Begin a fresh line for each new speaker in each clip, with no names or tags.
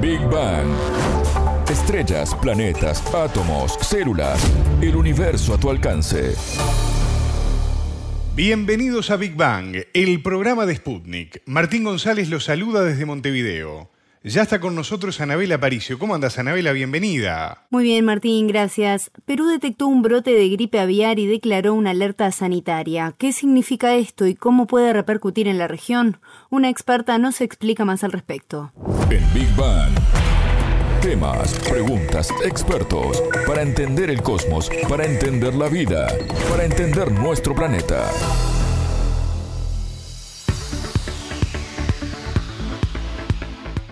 Big Bang. Estrellas, planetas, átomos, células, el universo a tu alcance.
Bienvenidos a Big Bang, el programa de Sputnik. Martín González los saluda desde Montevideo. Ya está con nosotros Anabela Aparicio. ¿Cómo andas, Anabela? Bienvenida.
Muy bien, Martín, gracias. Perú detectó un brote de gripe aviar y declaró una alerta sanitaria. ¿Qué significa esto y cómo puede repercutir en la región? Una experta nos explica más al respecto.
En Big Bang. Temas, preguntas, expertos. Para entender el cosmos, para entender la vida, para entender nuestro planeta.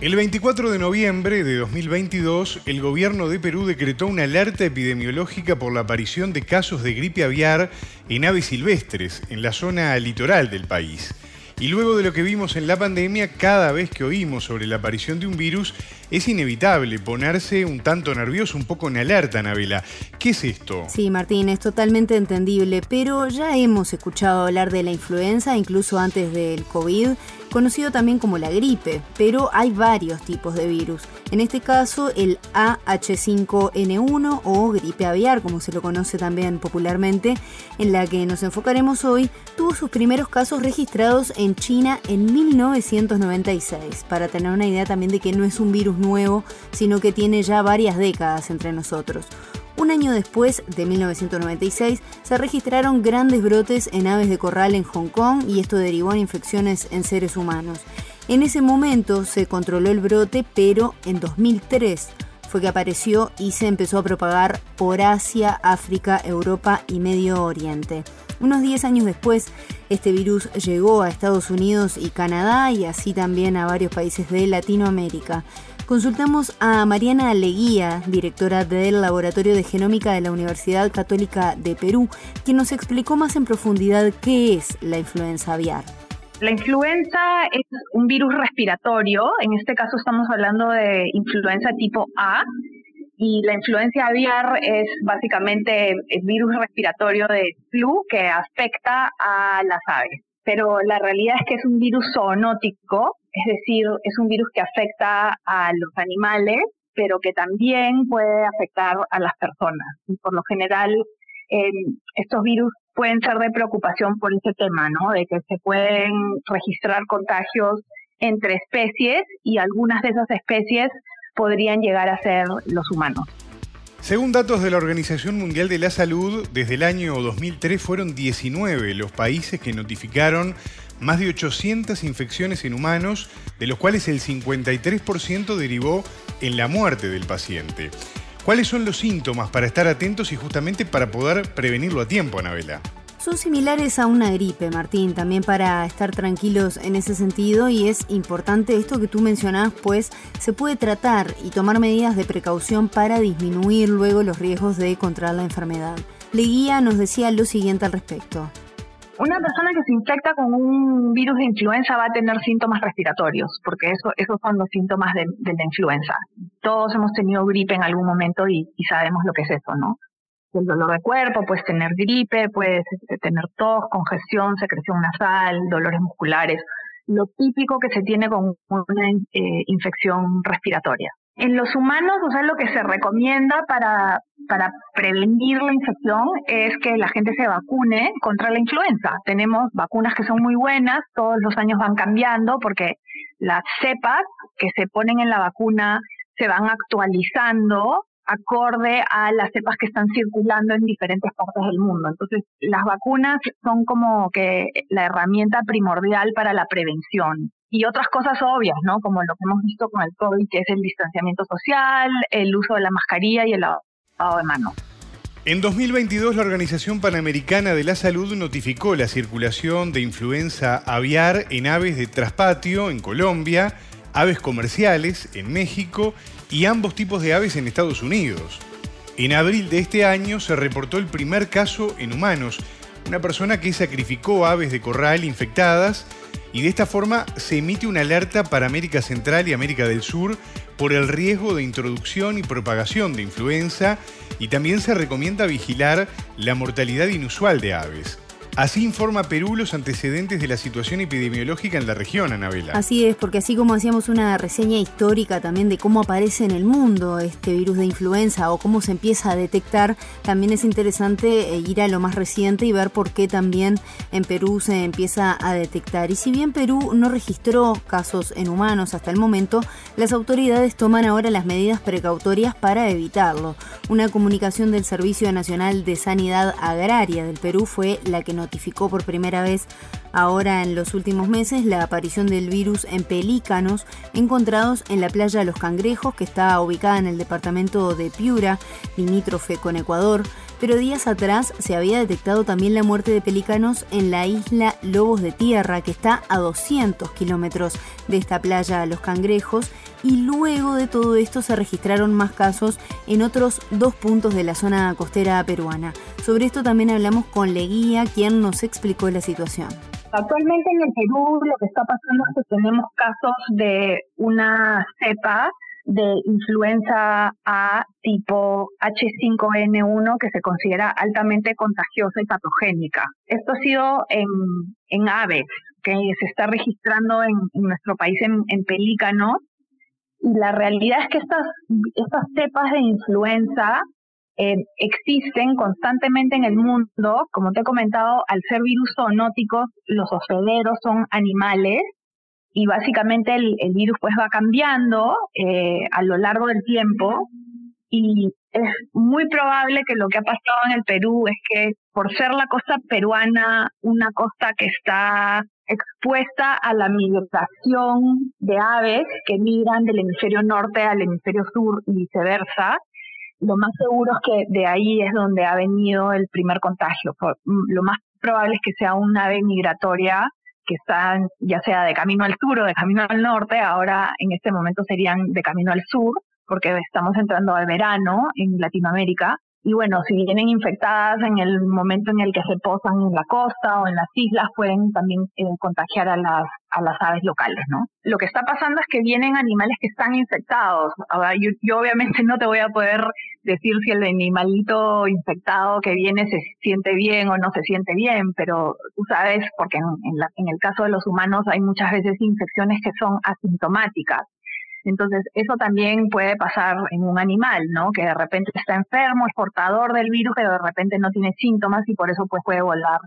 El 24 de noviembre de 2022, el gobierno de Perú decretó una alerta epidemiológica por la aparición de casos de gripe aviar en aves silvestres en la zona litoral del país. Y luego de lo que vimos en la pandemia, cada vez que oímos sobre la aparición de un virus, es inevitable ponerse un tanto nervioso, un poco en alerta, Nabela. ¿Qué es esto?
Sí, Martín, es totalmente entendible, pero ya hemos escuchado hablar de la influenza, incluso antes del COVID, conocido también como la gripe, pero hay varios tipos de virus. En este caso, el AH5N1 o gripe aviar, como se lo conoce también popularmente, en la que nos enfocaremos hoy, tuvo sus primeros casos registrados en China en 1996, para tener una idea también de que no es un virus nuevo, sino que tiene ya varias décadas entre nosotros. Un año después, de 1996, se registraron grandes brotes en aves de corral en Hong Kong y esto derivó en infecciones en seres humanos. En ese momento se controló el brote, pero en 2003 fue que apareció y se empezó a propagar por Asia, África, Europa y Medio Oriente. Unos 10 años después, este virus llegó a Estados Unidos y Canadá y así también a varios países de Latinoamérica. Consultamos a Mariana Leguía, directora del Laboratorio de Genómica de la Universidad Católica de Perú, quien nos explicó más en profundidad qué es la influenza aviar.
La influenza es un virus respiratorio, en este caso estamos hablando de influenza tipo A, y la influencia aviar es básicamente el virus respiratorio de flu que afecta a las aves. Pero la realidad es que es un virus zoonótico, es decir, es un virus que afecta a los animales, pero que también puede afectar a las personas. Y por lo general, estos virus pueden ser de preocupación por ese tema, ¿no? De que se pueden registrar contagios entre especies y algunas de esas especies podrían llegar a ser los humanos.
Según datos de la Organización Mundial de la Salud, desde el año 2003 fueron 19 los países que notificaron más de 800 infecciones en humanos, de los cuales el 53% derivó en la muerte del paciente. ¿Cuáles son los síntomas para estar atentos y justamente para poder prevenirlo a tiempo, Anabela?
Son similares a una gripe, Martín, también para estar tranquilos en ese sentido y es importante esto que tú mencionás, pues se puede tratar y tomar medidas de precaución para disminuir luego los riesgos de contraer la enfermedad. Leguía nos decía lo siguiente al respecto.
Una persona que se infecta con un virus de influenza va a tener síntomas respiratorios, porque eso, esos son los síntomas de, la influenza. Todos hemos tenido gripe en algún momento y, sabemos lo que es eso, ¿no? El dolor de cuerpo, puedes tener gripe, puedes este, tener tos, congestión, secreción nasal, dolores musculares, lo típico que se tiene con una eh, infección respiratoria. En los humanos, o sea, lo que se recomienda para, para prevenir la infección es que la gente se vacune contra la influenza. Tenemos vacunas que son muy buenas, todos los años van cambiando porque las cepas que se ponen en la vacuna se van actualizando acorde a las cepas que están circulando en diferentes partes del mundo. Entonces, las vacunas son como que la herramienta primordial para la prevención y otras cosas obvias, ¿no? Como lo que hemos visto con el COVID, que es el distanciamiento social, el uso de la mascarilla y el lavado de manos.
En 2022, la Organización Panamericana de la Salud notificó la circulación de influenza aviar en aves de traspatio en Colombia, aves comerciales en México y ambos tipos de aves en Estados Unidos. En abril de este año se reportó el primer caso en humanos, una persona que sacrificó aves de corral infectadas y de esta forma se emite una alerta para América Central y América del Sur por el riesgo de introducción y propagación de influenza y también se recomienda vigilar la mortalidad inusual de aves. Así informa Perú los antecedentes de la situación epidemiológica en la región, Anabela.
Así es, porque así como hacíamos una reseña histórica también de cómo aparece en el mundo este virus de influenza o cómo se empieza a detectar, también es interesante eh, ir a lo más reciente y ver por qué también en Perú se empieza a detectar. Y si bien Perú no registró casos en humanos hasta el momento, las autoridades toman ahora las medidas precautorias para evitarlo. Una comunicación del Servicio Nacional de Sanidad Agraria del Perú fue la que notificó por primera vez ahora en los últimos meses la aparición del virus en pelícanos encontrados en la playa Los Cangrejos, que está ubicada en el departamento de Piura, limítrofe con Ecuador. Pero días atrás se había detectado también la muerte de pelícanos en la isla Lobos de Tierra, que está a 200 kilómetros de esta playa Los Cangrejos, y luego de todo esto se registraron más casos en otros dos puntos de la zona costera peruana. Sobre esto también hablamos con Leguía, quien nos explicó la situación.
Actualmente en el Perú lo que está pasando es que tenemos casos de una cepa de influenza A tipo H5N1 que se considera altamente contagiosa y patogénica. Esto ha sido en, en aves, que se está registrando en, nuestro país en, en, pelícanos. Y la realidad es que estas, estas cepas de influenza eh, existen constantemente en el mundo. Como te he comentado, al ser virus zoonóticos, los hospederos son animales y básicamente el, virus pues va cambiando eh, a lo largo del tiempo y es muy probable que lo que ha pasado en el Perú es que por ser la costa peruana una costa que está expuesta a la migración de aves que migran del hemisferio norte al hemisferio sur y viceversa, lo más seguro es que de ahí es donde ha venido el primer contagio. Lo más probable es que sea un ave migratoria que están ya sea de camino al sur o de camino al norte, ahora en este momento serían de camino al sur, porque estamos entrando al verano en Latinoamérica. Y bueno, si vienen infectadas en el momento en el que se posan en la costa o en las islas, pueden también eh, contagiar a las, a las aves locales, ¿no? Lo que está pasando es que vienen animales que están infectados. Ahora, yo, yo obviamente no te voy a poder decir si el animalito infectado que viene se siente bien o no se siente bien, pero tú sabes, porque en, en el caso de los humanos hay muchas veces infecciones que son asintomáticas. Entonces, eso también puede pasar en un animal, ¿no? Que de repente está enfermo, es portador del virus, pero de repente no tiene síntomas y por eso pues puede volar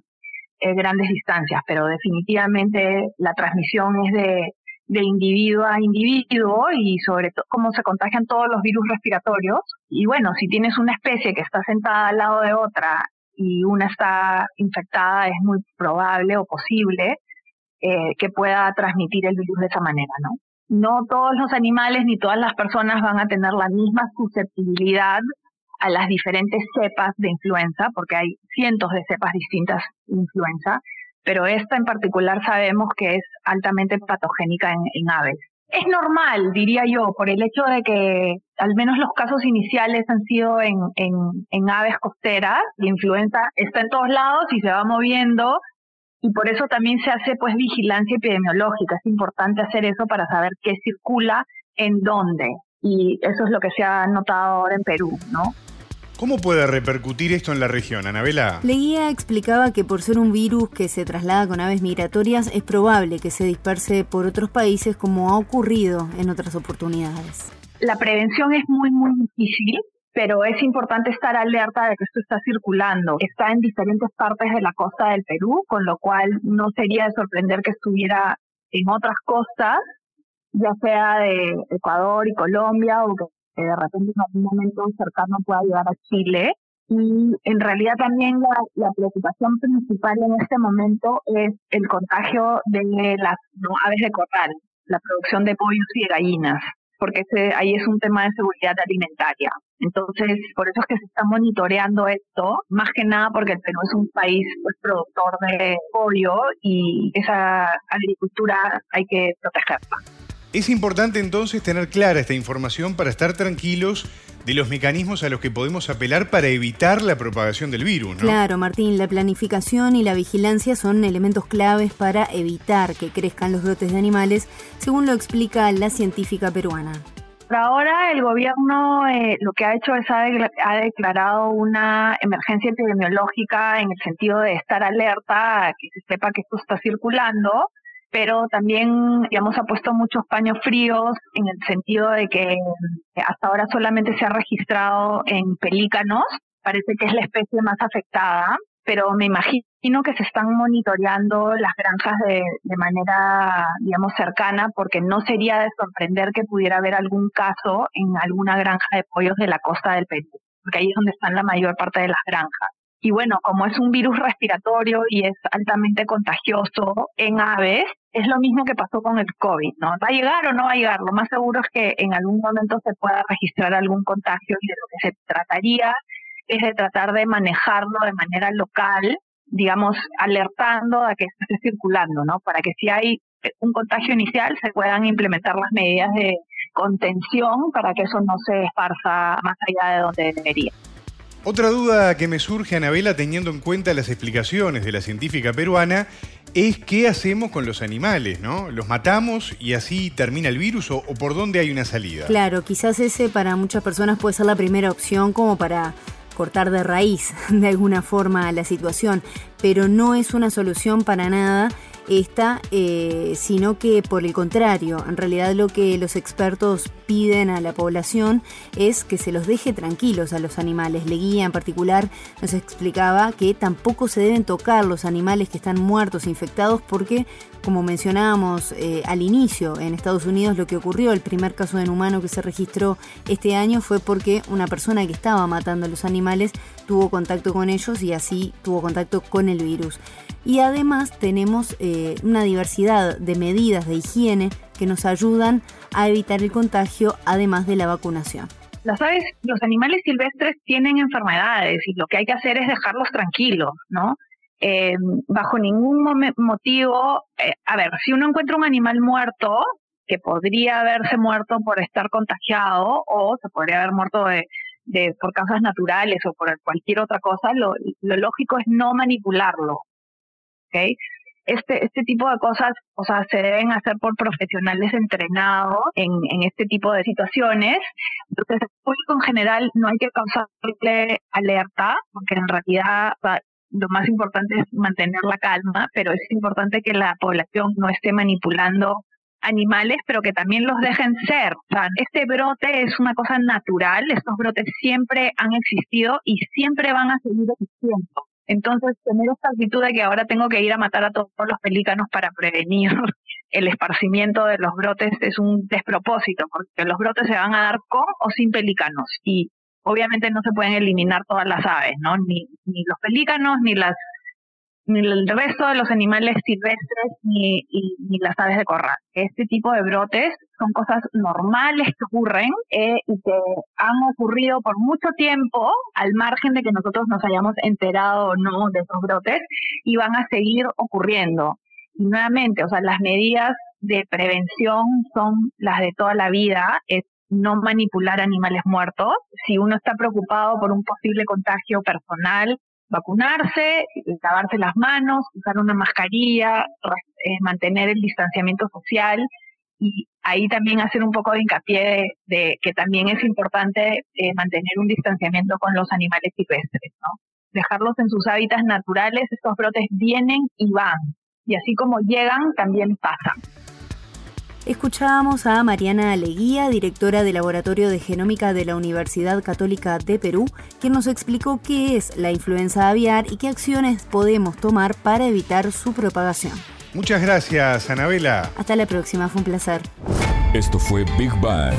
eh, grandes distancias. Pero definitivamente la transmisión es de, de individuo a individuo y sobre todo cómo se contagian todos los virus respiratorios. Y bueno, si tienes una especie que está sentada al lado de otra y una está infectada, es muy probable o posible eh, que pueda transmitir el virus de esa manera, ¿no? No todos los animales ni todas las personas van a tener la misma susceptibilidad a las diferentes cepas de influenza, porque hay cientos de cepas distintas de influenza, pero esta en particular sabemos que es altamente patogénica en, aves. Es normal, diría yo, por el hecho de que al menos los casos iniciales han sido en, en, en aves costeras. La influenza está en todos lados y se va moviendo y por eso también se hace pues vigilancia epidemiológica. Es importante hacer eso para saber qué circula en dónde. Y eso es lo que se ha notado ahora en Perú, ¿no?
¿Cómo puede repercutir esto en la región, Anabela?
Leguía explicaba que por ser un virus que se traslada con aves migratorias es probable que se disperse por otros países como ha ocurrido en otras oportunidades.
La prevención es muy, muy difícil pero es importante estar alerta de que esto está circulando. Está en diferentes partes de la costa del Perú, con lo cual no sería de sorprender que estuviera en otras costas, ya sea de Ecuador y Colombia, o que de repente en algún momento cercano pueda llegar a Chile. Y en realidad también la, preocupación principal en este momento es el contagio de las aves de corral, la producción de pollos y de gallinas porque ese, ahí es un tema de seguridad alimentaria. Entonces, por eso es que se está monitoreando esto, más que nada porque el Perú es un país pues, productor de pollo y esa agricultura hay que protegerla.
Es importante entonces tener clara esta información para estar tranquilos de los mecanismos a los que podemos apelar para evitar la propagación del virus, ¿no?
Claro, Martín, la planificación y la vigilancia son elementos claves para evitar que crezcan los brotes de animales, según lo explica la científica peruana.
Por ahora el gobierno eh, lo que ha hecho es ha, ha, declarado una emergencia epidemiológica en el sentido de estar alerta que se sepa que esto está circulando, pero también digamos ha puesto muchos paños fríos en el sentido de que hasta ahora solamente se ha registrado en pelícanos, parece que es la especie más afectada, pero me imagino que se están monitoreando las granjas de, de, manera, digamos, cercana, porque no sería de sorprender que pudiera haber algún caso en alguna granja de pollos de la costa del Perú, porque ahí es donde están la mayor parte de las granjas. Y bueno, como es un virus respiratorio y es altamente contagioso en aves, es lo mismo que pasó con el COVID, ¿no? ¿Va a llegar o no va a llegar? Lo más seguro es que en algún momento se pueda registrar algún contagio y de lo que se trataría es de tratar de manejarlo de manera local, digamos, alertando a que esté circulando, ¿no? Para que si hay un contagio inicial se puedan implementar las medidas de contención para que eso no se esparza más allá de donde debería.
Otra duda que me surge, Anabela, teniendo en cuenta las explicaciones de la científica peruana, es qué hacemos con los animales, ¿no? ¿Los matamos y así termina el virus o, por dónde hay una salida?
Claro, quizás ese para muchas personas puede ser la primera opción como para cortar de raíz de alguna forma la situación, pero no es una solución para nada esta, eh, sino que por el contrario, en realidad lo que los expertos piden a la población es que se los deje tranquilos a los animales. Leguía en particular nos explicaba que tampoco se deben tocar los animales que están muertos, infectados, porque como mencionábamos eh, al inicio, en Estados Unidos lo que ocurrió, el primer caso en humano que se registró este año fue porque una persona que estaba matando a los animales tuvo contacto con ellos y así tuvo contacto con el virus. Y además tenemos eh, una diversidad de medidas de higiene que nos ayudan a evitar el contagio, además de la vacunación.
Las aves, los animales silvestres tienen enfermedades y lo que hay que hacer es dejarlos tranquilos, ¿no? Eh, bajo ningún motivo, eh, a ver, si uno encuentra un animal muerto, que podría haberse muerto por estar contagiado o se podría haber muerto de, por causas naturales o por cualquier otra cosa, lo, lo lógico es no manipularlo. ¿okay? Este, este tipo de cosas, o sea, se deben hacer por profesionales entrenados en, en este tipo de situaciones. Entonces, el público en general no hay que causarle alerta, porque en realidad lo más importante es mantener la calma, pero es importante que la población no esté manipulando animales, pero que también los dejen ser. O sea, este brote es una cosa natural, estos brotes siempre han existido y siempre van a seguir existiendo. Entonces, tener esta actitud de que ahora tengo que ir a matar a todos los pelícanos para prevenir el esparcimiento de los brotes es un despropósito, porque los brotes se van a dar con o sin pelícanos. Y obviamente no se pueden eliminar todas las aves, ¿no? Ni, ni los pelícanos, ni las ni el resto de los animales silvestres, ni, ni las aves de corral. Este tipo de brotes son cosas normales que ocurren eh, y que han ocurrido por mucho tiempo, al margen de que nosotros nos hayamos enterado o no de esos brotes, y van a seguir ocurriendo. Y nuevamente, o sea, las medidas de prevención son las de toda la vida, es no manipular animales muertos. Si uno está preocupado por un posible contagio personal, vacunarse, lavarse las manos, usar una mascarilla, eh, mantener el distanciamiento social y ahí también hacer un poco de hincapié de, que también es importante eh, mantener un distanciamiento con los animales silvestres, ¿no? Dejarlos en sus hábitats naturales, estos brotes vienen y van, y así como llegan, también pasan.
Escuchábamos a Mariana Leguía, directora del Laboratorio de Genómica de la Universidad Católica de Perú, quien nos explicó qué es la influenza aviar y qué acciones podemos tomar para evitar su propagación.
Muchas gracias, Anabela.
Hasta la próxima, fue un placer.
Esto fue Big Bang.